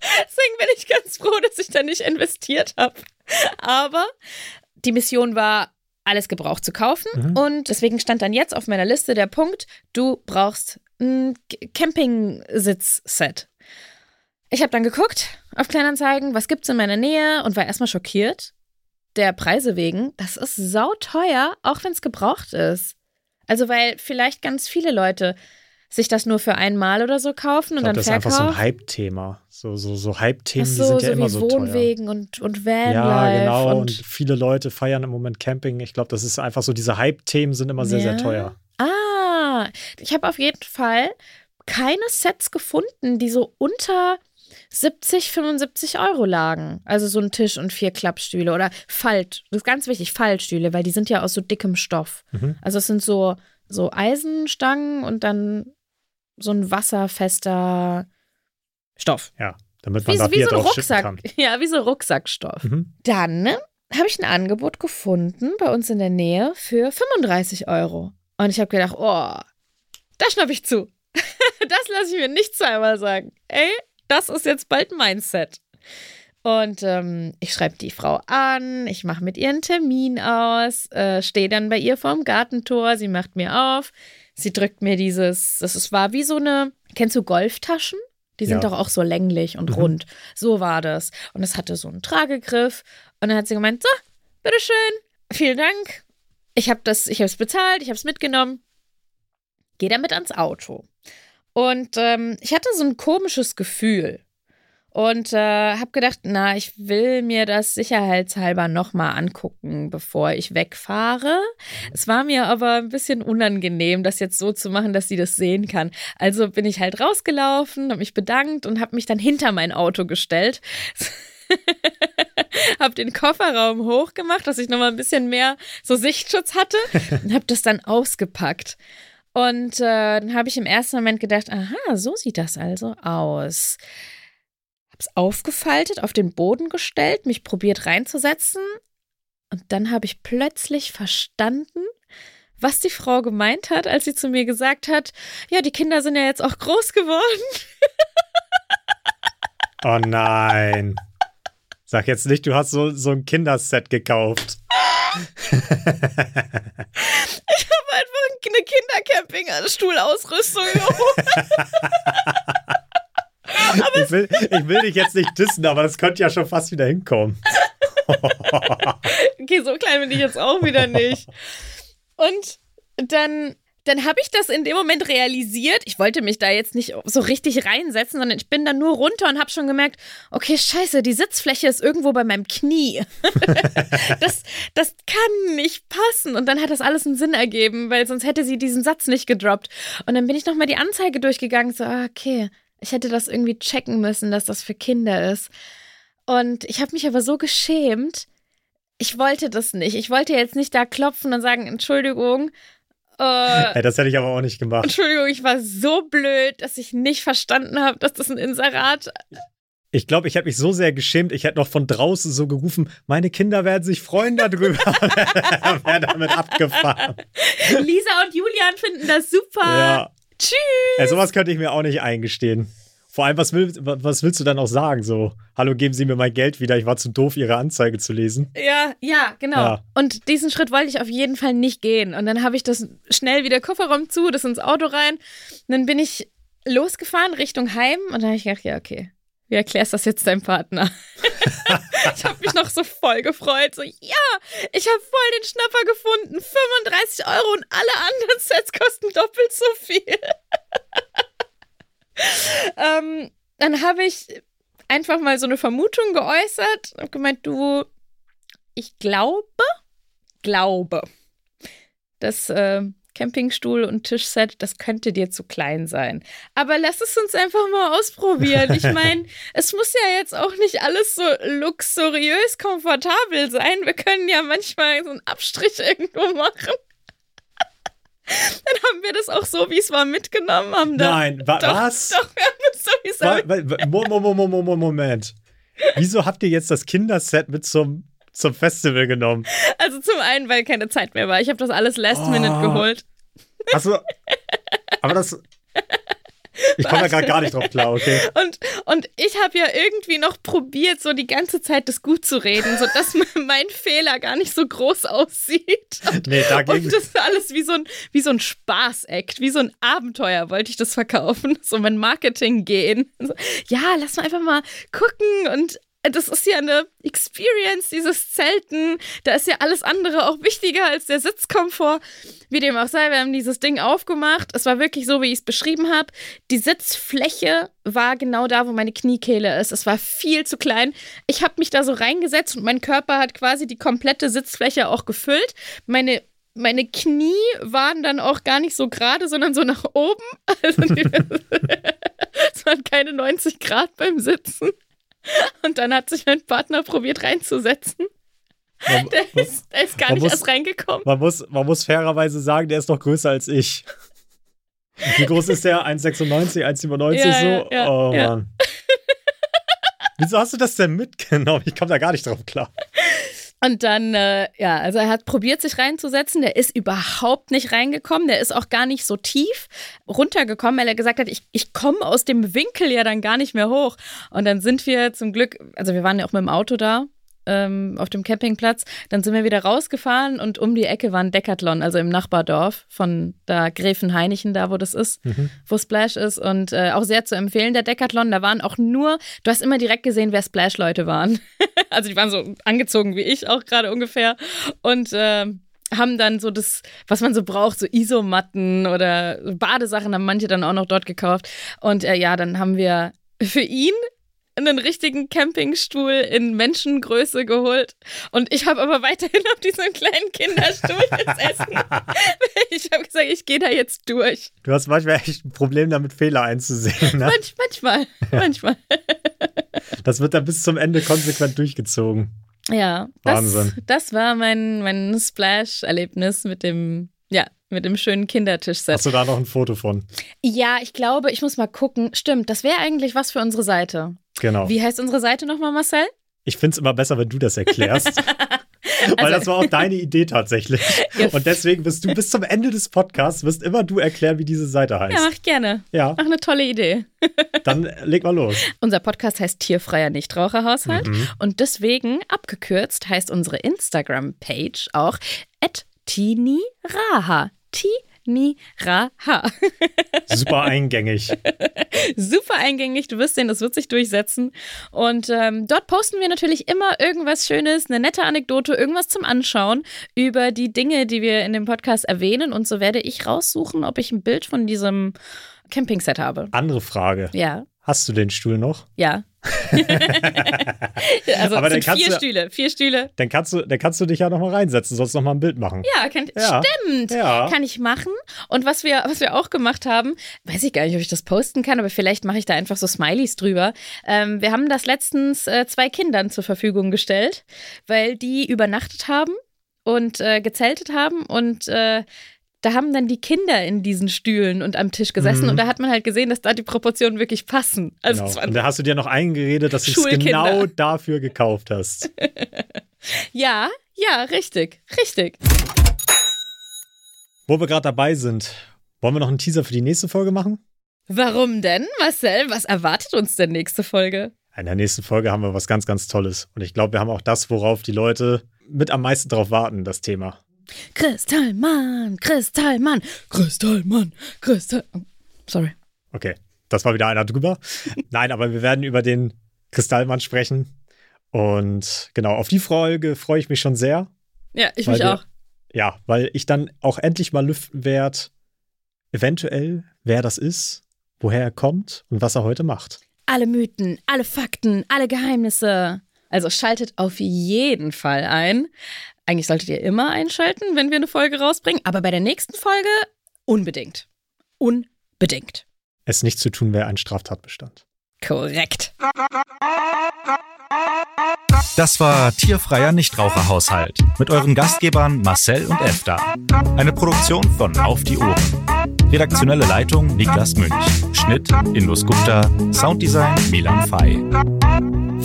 Deswegen bin ich ganz froh, dass ich da nicht investiert habe. Aber die Mission war, alles gebraucht zu kaufen. Und deswegen stand dann jetzt auf meiner Liste der Punkt, du brauchst ein Campingsitzset. Ich habe dann geguckt auf Kleinanzeigen, was gibt's in meiner Nähe und war erstmal schockiert. Der Preise wegen, das ist sauteuer, auch wenn es gebraucht ist. Also weil vielleicht ganz viele Leute sich das nur für einmal oder so kaufen und glaube, dann das ist einfach so verkaufen. ein Hype-Thema. So, so, so Hype-Themen, Ach die so, sind ja so immer wie so teuer. Wohnwegen und, und Vanlife. Ja, genau. Und, Und, viele Leute feiern im Moment Camping. Ich glaube, das ist einfach so, diese Hype-Themen sind immer sehr, Ja. sehr teuer. ah, ich habe auf jeden Fall keine Sets gefunden, die so unter 70, 75 Euro lagen. Also so ein Tisch und vier Klappstühle oder Falt. Das ist ganz wichtig, Fallstühle, weil die sind ja aus so dickem Stoff. Mhm. Also es sind so, so Eisenstangen und dann so ein wasserfester Stoff. Ja, damit man Wie, da so- wie so ein Rucksack. kann. Ja, wie so Rucksackstoff. Mhm. Dann ne, habe ich ein Angebot gefunden bei uns in der Nähe für 35 Euro. Und ich habe gedacht, oh, da schnapp ich zu. das lasse ich mir nicht zweimal sagen. Ey, das ist jetzt bald mein Set. Und ähm, ich schreibe die Frau an, ich mache mit ihr einen Termin aus, äh, stehe dann bei ihr vorm Gartentor, sie macht mir auf, sie drückt mir dieses, das ist, war wie so eine, kennst du Golftaschen? Die sind Ja. doch auch so länglich und Mhm. rund. So war das. Und es hatte so einen Tragegriff. Und dann hat sie gemeint, so, bitteschön, vielen Dank. Ich habe das, ich habe es bezahlt, ich habe es mitgenommen. Geh damit ans Auto. Und ähm, ich hatte so ein komisches Gefühl. Und äh, habe gedacht, na, ich will mir das sicherheitshalber nochmal angucken, bevor ich wegfahre. Es war mir aber ein bisschen unangenehm, das jetzt so zu machen, dass sie das sehen kann. Also bin ich halt rausgelaufen, habe mich bedankt und habe mich dann hinter mein Auto gestellt. habe den Kofferraum hochgemacht, dass ich nochmal ein bisschen mehr so Sichtschutz hatte und habe das dann ausgepackt. Und äh, dann habe ich im ersten Moment gedacht, aha, so sieht das also aus. Hab's aufgefaltet, auf den Boden gestellt, mich probiert reinzusetzen. Und dann habe ich plötzlich verstanden, was die Frau gemeint hat, als sie zu mir gesagt hat, ja, die Kinder sind ja jetzt auch groß geworden. Oh nein. Sag jetzt nicht, du hast so, so ein Kinderset gekauft. Ich habe einfach eine Kindercamping-Stuhlausrüstung geholt. Ich will, ich will dich jetzt nicht dissen, aber das könnte ja schon fast wieder hinkommen. Okay, so klein bin ich jetzt auch wieder nicht. Und dann, dann habe ich das in dem Moment realisiert. Ich wollte mich da jetzt nicht so richtig reinsetzen, sondern ich bin dann nur runter und habe schon gemerkt, okay, scheiße, die Sitzfläche ist irgendwo bei meinem Knie. das, das kann nicht passen. Und dann hat das alles einen Sinn ergeben, weil sonst hätte sie diesen Satz nicht gedroppt. Und dann bin ich nochmal die Anzeige durchgegangen, so, ah, okay, ich hätte das irgendwie checken müssen, dass das für Kinder ist. Und ich habe mich aber so geschämt. Ich wollte das nicht. Ich wollte jetzt nicht da klopfen und sagen, Entschuldigung. Äh, Ey, das hätte ich aber auch nicht gemacht. Entschuldigung, ich war so blöd, dass ich nicht verstanden habe, dass das ein Inserat. Ich glaube, ich hätte mich so sehr geschämt, ich hätte noch von draußen so gerufen, meine Kinder werden sich freuen darüber. Wäre damit abgefahren. Lisa und Julian finden das super. Ja. Tschüss. Ey, sowas könnte ich mir auch nicht eingestehen. Vor allem, was, will, was willst du dann auch sagen? So, hallo, geben Sie mir mein Geld wieder, ich war zu doof, Ihre Anzeige zu lesen. Ja, ja, genau. Ja. Und diesen Schritt wollte ich auf jeden Fall nicht gehen. Und dann habe ich das schnell wieder Kofferraum zu, das ins Auto rein. Und dann bin ich losgefahren Richtung Heim und dann habe ich gedacht, ja, okay. Wie erklärst du das jetzt deinem Partner? ich habe mich noch so voll gefreut. So, ja, ich habe voll den Schnapper gefunden. 35 Euro und alle anderen Sets kosten doppelt so viel. ähm, dann habe ich einfach mal so eine Vermutung geäußert und gemeint, du, ich glaube, glaube, dass äh, Campingstuhl und Tischset, das könnte dir zu klein sein. Aber lass es uns einfach mal ausprobieren. Ich meine, es muss ja jetzt auch nicht alles so luxuriös komfortabel sein. Wir können ja manchmal so einen Abstrich irgendwo machen. Dann haben wir das auch so, wie es war, mitgenommen. Haben da, Nein, wa doch, was? Doch, wir haben das so, wie es war. Wa- wa- wa- Mo- Mo- Mo- Mo- Mo- Mo- Moment. Wieso habt ihr jetzt das Kinderset mit zum, zum Festival genommen? Also zum einen, weil keine Zeit mehr war. Ich habe das alles last Oh. minute geholt. Achso, aber das. Ich komme da gerade gar nicht drauf klar, okay? Und, und ich habe ja irgendwie noch probiert, so die ganze Zeit das gut zu reden, sodass mein Fehler gar nicht so groß aussieht. Und, Nee, dagegen. und das ist alles wie so ein, wie so ein Spaß-Act, wie so ein Abenteuer wollte ich das verkaufen. So mein Marketing gehen. So, ja, lass mal einfach mal gucken und das ist ja eine Experience, dieses Zelten. Da ist ja alles andere auch wichtiger als der Sitzkomfort. Wie dem auch sei, wir haben dieses Ding aufgemacht. Es war wirklich so, wie ich es beschrieben habe. Die Sitzfläche war genau da, wo meine Kniekehle ist. Es war viel zu klein. Ich habe mich da so reingesetzt und mein Körper hat quasi die komplette Sitzfläche auch gefüllt. Meine meine Knie waren dann auch gar nicht so gerade, sondern so nach oben. Also es waren keine 90 Grad beim Sitzen. Und dann hat sich mein Partner probiert reinzusetzen. Man, Der ist, der ist gar nicht muss- erst reingekommen. man, muss, man muss fairerweise sagen, der ist noch größer als ich. Wie groß ist der? 1,96, 1,97 Ja, so? ja, ja, oh ja. Mann. Wieso hast du das denn mitgenommen? Ich komme da gar nicht drauf klar. Und dann, äh, ja, also er hat probiert, sich reinzusetzen. Der ist überhaupt nicht reingekommen. Der ist auch gar nicht so tief runtergekommen, weil er gesagt hat, ich, ich komme aus dem Winkel ja dann gar nicht mehr hoch. Und dann sind wir zum Glück, also wir waren ja auch mit dem Auto da. ähm, Auf dem Campingplatz. Dann sind wir wieder rausgefahren und um die Ecke war ein Decathlon, also im Nachbardorf von da Gräfenhainichen, da wo das ist, wo Splash ist. Und äh, auch sehr zu empfehlen, der Decathlon. Da waren auch nur, du hast immer direkt gesehen, wer Splash-Leute waren. also die waren so angezogen wie ich auch gerade ungefähr. Und ähm, haben dann so das, was man so braucht, so Isomatten oder Badesachen haben manche dann auch noch dort gekauft. Und äh, ja, dann haben wir für ihn einen richtigen Campingstuhl in Menschengröße geholt. Und ich habe aber weiterhin auf diesem kleinen Kinderstuhl gesessen. ich habe gesagt, ich gehe da jetzt durch. Du hast manchmal echt ein Problem damit, Fehler einzusehen. Ne? Manch, manchmal, manchmal. Das wird dann bis zum Ende konsequent durchgezogen. Ja, das, Wahnsinn. das war mein, mein Splash-Erlebnis mit dem, ja, mit dem schönen Kindertischset. Hast du da noch ein Foto von? Ja, ich glaube, ich muss mal gucken. Stimmt, das wäre eigentlich was für unsere Seite. Genau. Wie heißt unsere Seite nochmal, Marcel? Ich finde es immer besser, wenn du das erklärst. Weil Also- das war auch deine Idee tatsächlich. Ja. Und deswegen wirst du bis zum Ende des Podcasts, wirst immer du erklären, wie diese Seite heißt. Ja, mach gerne. Ja, Ach, eine tolle Idee. dann leg mal los. Unser Podcast heißt Tierfreier Nichtraucherhaushalt Mhm. und deswegen, abgekürzt, heißt unsere Instagram-Page auch @tiniraha. Tiniraha. Super eingängig. Super eingängig, du wirst sehen, das wird sich durchsetzen. Und ähm, dort posten wir natürlich immer irgendwas Schönes, eine nette Anekdote, irgendwas zum Anschauen über die Dinge, die wir in dem Podcast erwähnen. Und so werde ich raussuchen, ob ich ein Bild von diesem Campingset habe. Andere Frage. Ja, Hast du den Stuhl noch? ja. also Aber dann vier du- Stühle, vier Stühle. Dann kannst du, dann kannst du dich ja noch mal reinsetzen, sonst noch mal ein Bild machen. Ja, kann, Ja. stimmt. Ja. Kann ich machen. Und was wir, was wir auch gemacht haben, weiß ich gar nicht, ob ich das posten kann, aber vielleicht mache ich da einfach so Smileys drüber. Ähm, wir haben das letztens äh, zwei Kindern zur Verfügung gestellt, weil die übernachtet haben und äh, gezeltet haben und äh, da haben dann die Kinder in diesen Stühlen und am Tisch gesessen Mhm. und da hat man halt gesehen, dass da die Proportionen wirklich passen. Also Genau. Und da hast du dir noch eingeredet, dass du es genau dafür gekauft hast. ja, ja, richtig, richtig. Wo wir gerade dabei sind, wollen wir noch einen Teaser für die nächste Folge machen? Warum denn, Marcel? Was erwartet uns denn nächste Folge? In der nächsten Folge haben wir was ganz, ganz Tolles. Und ich glaube, wir haben auch das, worauf die Leute mit am meisten drauf warten, das Thema. Kristallmann, Kristallmann, Kristallmann, Kristall. Oh, sorry. Okay, das war wieder einer drüber. Nein, aber wir werden über den Kristallmann sprechen. Und genau, auf die Folge freue ich mich schon sehr. Ja, ich mich wir- auch. Ja, weil ich dann auch endlich mal lüften werde, eventuell, wer das ist, woher er kommt und was er heute macht. Alle Mythen, alle Fakten, alle Geheimnisse. Also schaltet auf jeden Fall ein. Eigentlich solltet ihr immer einschalten, wenn wir eine Folge rausbringen, aber bei der nächsten Folge unbedingt. Unbedingt. Es nicht zu tun wäre ein Straftatbestand. Korrekt. Das war Tierfreier Nichtraucherhaushalt mit euren Gastgebern Marcel und Efta. Eine Produktion von Auf die Ohren. Redaktionelle Leitung Niklas Münch. Schnitt Indus Gupta. Sounddesign Milan Fay.